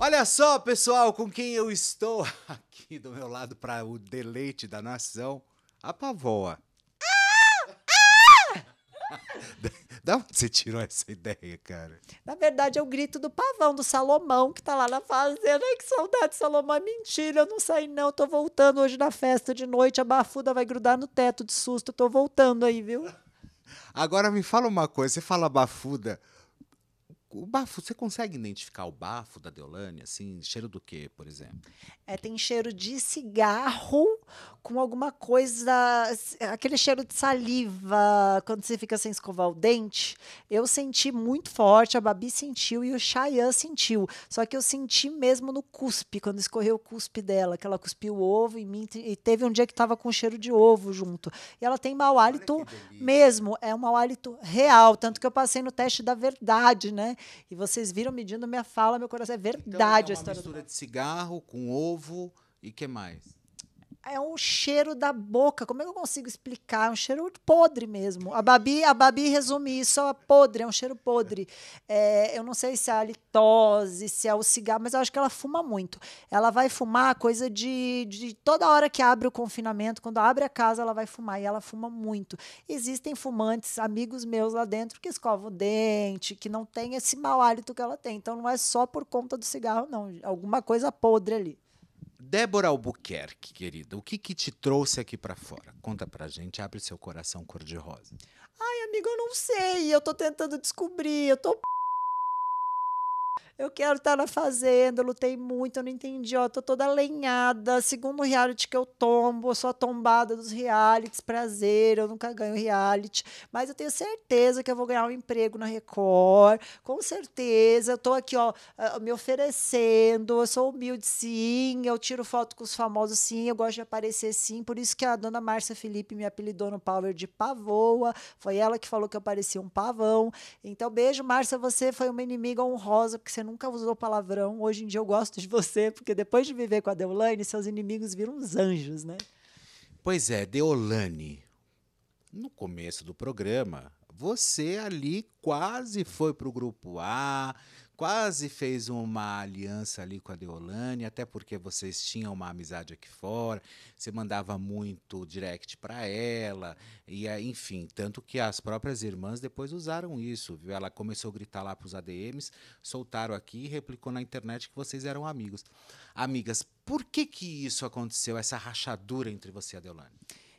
Olha só, pessoal, com quem eu estou aqui do meu lado para o deleite da nação, a pavoa. Da onde você tirou essa ideia, cara? Na verdade, é o grito do pavão, do Salomão, que tá lá na fazenda. Ai, que saudade, Salomão. É mentira, eu não saí, não. Tô voltando hoje na festa de noite. A bafuda vai grudar no teto de susto. Tô voltando aí, viu? Agora me fala uma coisa, você fala bafuda. O bafo, você consegue identificar o bafo da Deolane, assim, cheiro do quê, por exemplo? É, tem cheiro de cigarro com alguma coisa, aquele cheiro de saliva, quando você fica sem escovar o dente. Eu senti muito forte, a Babi sentiu e o Chayanne sentiu. Só que eu senti mesmo no cuspe, quando escorreu o cuspe dela, que ela cuspiu o ovo em mim, e teve um dia que tava com cheiro de ovo junto. E ela tem mau hálito mesmo, é um mau hálito real, tanto que eu passei no teste da verdade, né? E vocês viram medindo minha fala, meu coração é Então, verdade é a uma história do mistura de cigarro com ovo e que mais? É um cheiro da boca. Como é que eu consigo explicar? É um cheiro podre mesmo. A Babi, a Babi resume isso, é podre, é um cheiro podre. É, eu não sei se é a litose, se é o cigarro, mas eu acho que ela fuma muito. Ela vai fumar coisa de, de toda hora que abre o confinamento, quando abre a casa, ela vai fumar e ela fuma muito. Existem fumantes, amigos meus lá dentro, que escovam o dente, que não tem esse mau hálito que ela tem. Então não é só por conta do cigarro, não. Alguma coisa podre ali. Débora Albuquerque, querida, o que que te trouxe aqui pra fora? Conta pra gente, abre seu coração cor-de-rosa. Ai, amiga, eu não sei. Eu tô tentando descobrir. Eu tô. Eu quero estar na fazenda, eu lutei muito, eu não entendi, ó, tô toda lenhada. Segundo reality que eu tombo, eu sou a tombada dos realities, prazer, eu nunca ganho reality. Mas eu tenho certeza que eu vou ganhar um emprego na Record, com certeza. Eu tô aqui, ó, ah, me oferecendo, eu sou humilde sim, eu tiro foto com os famosos sim, eu gosto de aparecer sim. Por isso que a dona Márcia Felipe me apelidou no Power de Pavoa. Foi ela que falou que eu parecia um pavão. Então, beijo, Márcia, você foi uma inimiga honrosa, porque você nunca usou palavrão. Hoje em dia eu gosto de você, porque depois de viver com a Deolane, seus inimigos viram uns anjos, né? Pois é, Deolane, no começo do programa, você ali quase foi pro grupo A, quase fez uma aliança ali com a Deolane, até porque vocês tinham uma amizade aqui fora, você mandava muito direct para ela, e enfim, tanto que as próprias irmãs depois usaram isso, viu? Ela começou a gritar lá pros ADMs, soltaram aqui e replicou na internet que vocês eram amigos. Amigas, por que que isso aconteceu, essa rachadura entre você e a Deolane?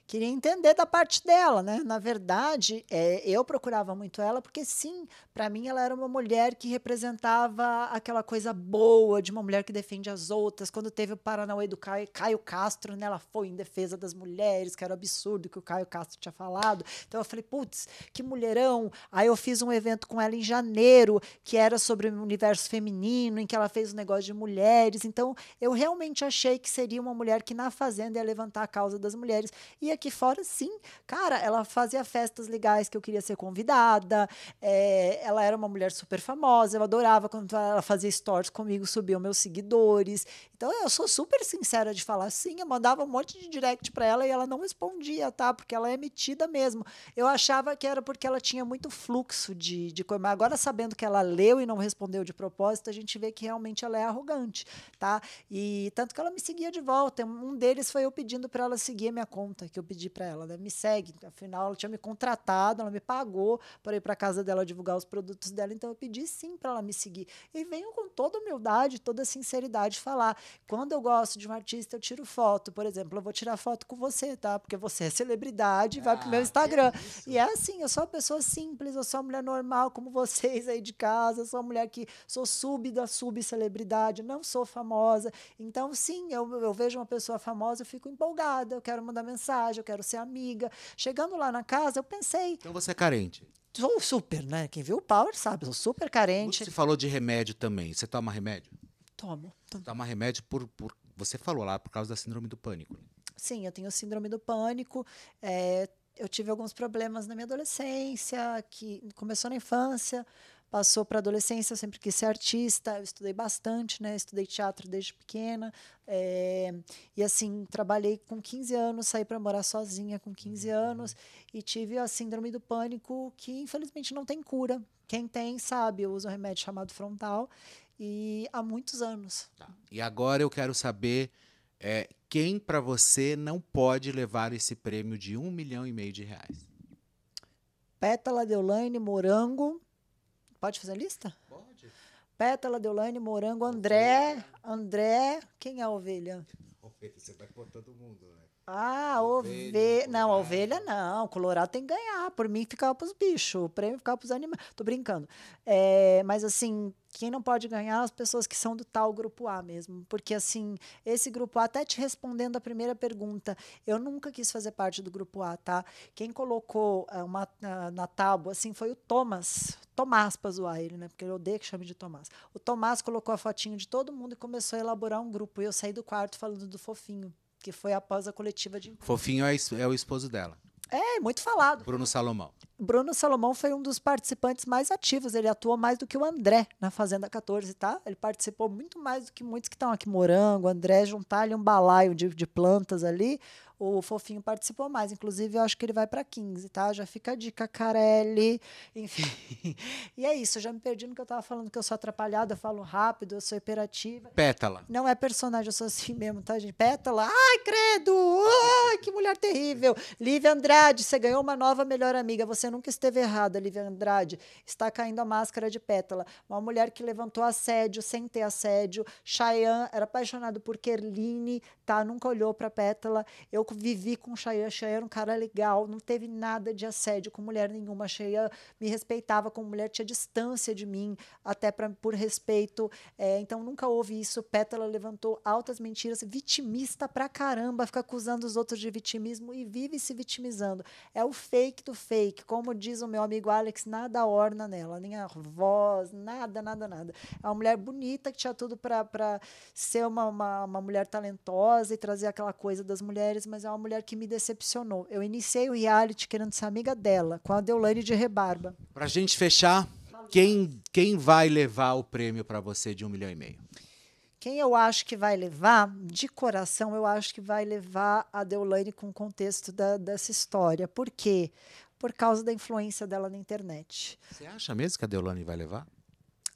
Queria entender da parte dela, né? Na verdade, é, eu procurava muito ela porque sim, para mim ela era uma mulher que representava aquela coisa boa de uma mulher que defende as outras. Quando teve o Paranauê do Caio, Caio Castro, né? Ela foi em defesa das mulheres, que era absurdo que o Caio Castro tinha falado. Então eu falei, putz, que mulherão. Aí eu fiz um evento com ela em janeiro, que era sobre o universo feminino, em que ela fez um negócio de mulheres. Então eu realmente achei que seria uma mulher que na fazenda ia levantar a causa das mulheres. E aqui fora, sim, cara, ela fazia festas legais que eu queria ser convidada. é, ela era uma mulher super famosa, eu adorava quando ela fazia stories comigo, subiam meus seguidores. Então eu sou super sincera de falar, sim, eu mandava um monte de direct pra ela e ela não respondia, tá? Porque ela é metida mesmo. Eu achava que era porque ela tinha muito fluxo de, de coisa, mas agora sabendo que ela leu e não respondeu de propósito, a gente vê que realmente ela é arrogante, tá? E tanto que ela me seguia de volta. Um deles foi eu pedindo para ela seguir a minha conta, que eu pedi para ela, né? Me segue. Afinal, ela tinha me contratado, ela me pagou para ir para casa dela divulgar os produtos dela, então eu pedi sim para ela me seguir. E venho com toda humildade, toda sinceridade falar. Quando eu gosto de um artista, eu tiro foto. Por exemplo, eu vou tirar foto com você, tá? Porque você é celebridade, vai pro meu Ah, Instagram. isso. E é assim, eu sou uma pessoa simples, eu sou uma mulher normal como vocês aí de casa, eu sou uma mulher que sou sub da subcelebridade, não sou famosa. Então, sim, eu, eu vejo uma pessoa famosa, eu fico empolgada, eu quero mandar mensagem, eu quero ser amiga. Chegando lá na casa, eu pensei, Então você é carente. Sou super, né? Quem viu o Power sabe, sou super carente. Você falou de remédio também. Você toma remédio? Tomo. tomo. Toma remédio por, por. Você falou lá por causa da síndrome do pânico. Sim, eu tenho síndrome do pânico. é, eu tive alguns problemas na minha adolescência, que começou na infância, passou para a adolescência. Eu sempre quis ser artista, eu estudei bastante, né? Estudei teatro desde pequena. é, e assim, trabalhei com 15 anos, saí para morar sozinha com 15 anos e tive a síndrome do pânico, que infelizmente não tem cura. Quem tem sabe, eu uso um remédio chamado frontal e há muitos anos. Tá. E agora eu quero saber é, quem para você não pode levar esse prêmio de um milhão e meio de reais. Pétala, Deulaine, Morango. Pode fazer a lista? Pode. Pétala, Deulaine, Morango, André. André. Quem é a ovelha? Você vai pôr todo mundo, né? Ah, Ovelha, ovelha. Não, Colorado. ovelha não. Colorado tem que ganhar. Por mim, ficava pros bichos. O prêmio ficava pros animais. Tô brincando. É, mas, assim, quem não pode ganhar as pessoas que são do tal grupo A mesmo. Porque, assim, esse grupo A, até te respondendo a primeira pergunta, eu nunca quis fazer parte do grupo A, tá? Quem colocou ah, uma, na, na tábua, assim, foi o Thomas. Tomás, pra zoar ele, né? Porque eu odeio que chame de Tomás. O Tomás colocou a fotinho de todo mundo e começou a elaborar um grupo. E eu saí do quarto falando do fofinho, que foi após a coletiva de. Fofinho é, é o esposo dela, É, muito falado. Bruno Salomão. Bruno Salomão foi um dos participantes mais ativos. Ele atuou mais do que o André na Fazenda 14, tá? Ele participou muito mais do que muitos que estão aqui. Morango, André, juntar ali um balaio de, de plantas ali. O Fofinho participou mais. Inclusive, eu acho que ele vai para 15, tá? Já fica a dica, Carelli. Enfim. E é isso. Eu já me perdi no que eu tava falando, que eu sou atrapalhada, eu falo rápido, eu sou hiperativa. Pétala. Não é personagem, eu sou assim mesmo, tá, gente? Pétala, ai, credo! Mulher terrível! Lívia Andrade, você ganhou uma nova melhor amiga. Você nunca esteve errada, Lívia Andrade. Está caindo a máscara de pétala. Uma mulher que levantou assédio sem ter assédio. Chayanne era apaixonado por Kerline, tá? Nunca olhou pra pétala. Eu vivi com Chayanne. Chayanne era um cara legal, não teve nada de assédio com mulher nenhuma. Chayanne me respeitava como mulher, tinha distância de mim, até pra, por respeito. É, então nunca houve isso. Pétala levantou altas mentiras, vitimista pra caramba, fica acusando os outros de vitimismo e vive se vitimizando. É o fake do fake. Como diz o meu amigo Alex, nada orna nela, nem a voz, nada, nada, nada. É uma mulher bonita que tinha tudo para ser uma, uma, uma mulher talentosa e trazer aquela coisa das mulheres, mas é uma mulher que me decepcionou. Eu iniciei o reality querendo ser amiga dela, com a Deolane de Rebarba. Pra gente fechar, quem, quem vai levar o prêmio pra você de um milhão e meio? Quem eu acho que vai levar, de coração, eu acho que vai levar a Deolane com o contexto da, dessa história. Por quê? Por causa da influência dela na internet. Você acha mesmo que a Deolane vai levar?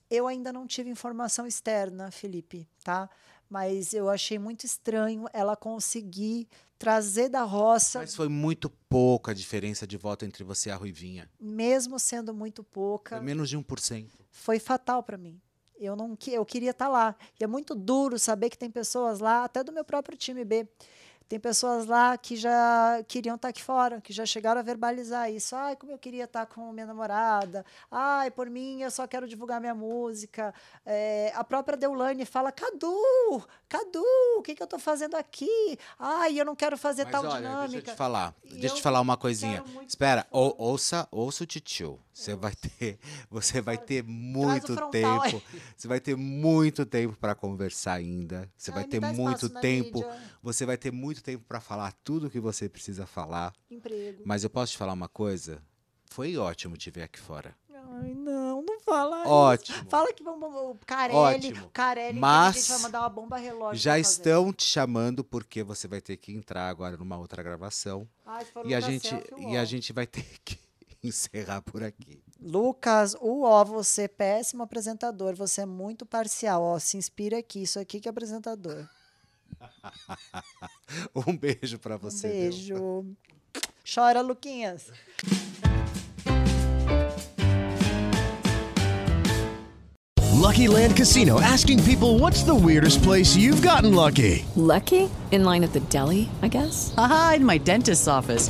Eu ainda não tive informação externa, Felipe, tá? Mas eu achei muito estranho ela conseguir trazer da roça, Mas foi muito pouca a diferença de voto entre você e a Ruivinha. mesmo sendo muito pouca. Foi menos de 1%. foi fatal para mim. Eu não eu queria estar lá. E é muito duro saber que tem pessoas lá, até do meu próprio time B. Tem pessoas lá que já queriam estar aqui fora, que já chegaram a verbalizar isso. Ai, como eu queria estar com minha namorada. Ai, por mim, eu só quero divulgar minha música. É, a própria Deulane fala: Cadu, Cadu, o que, que eu estou fazendo aqui? Ai, eu não quero fazer Mas tal olha, dinâmica. deixa eu te falar. E Deixa eu te falar uma coisinha. Espera, ou- ouça, ouça o titio. Você vai ter, você vai ter muito tempo. Você vai ter muito tempo para conversar ainda. Você Ai, vai ter muito tempo. Você vai ter muito tempo para falar tudo que você precisa falar. Emprego. Mas eu posso te falar uma coisa? Foi ótimo te ver aqui fora. Ai, não, não fala isso. Ótimo. Fala que vamos, o Carelli, Ótimo. Carelli, Mas que a gente vai mandar uma bomba relógio. Já estão te chamando porque você vai ter que entrar agora numa outra gravação. Ai, E a gente Selfie, e a gente vai ter que encerrar por aqui. Lucas, uó, você é péssimo apresentador, você é muito parcial, ó, se inspira aqui, isso aqui que é apresentador. Um beijo para Um você. Bel. beijo. Chora, Luquinhas. Lucky Land Casino asking people what's the weirdest place you've gotten lucky? Lucky? In line at the deli, I guess? Aha, in my dentist's office.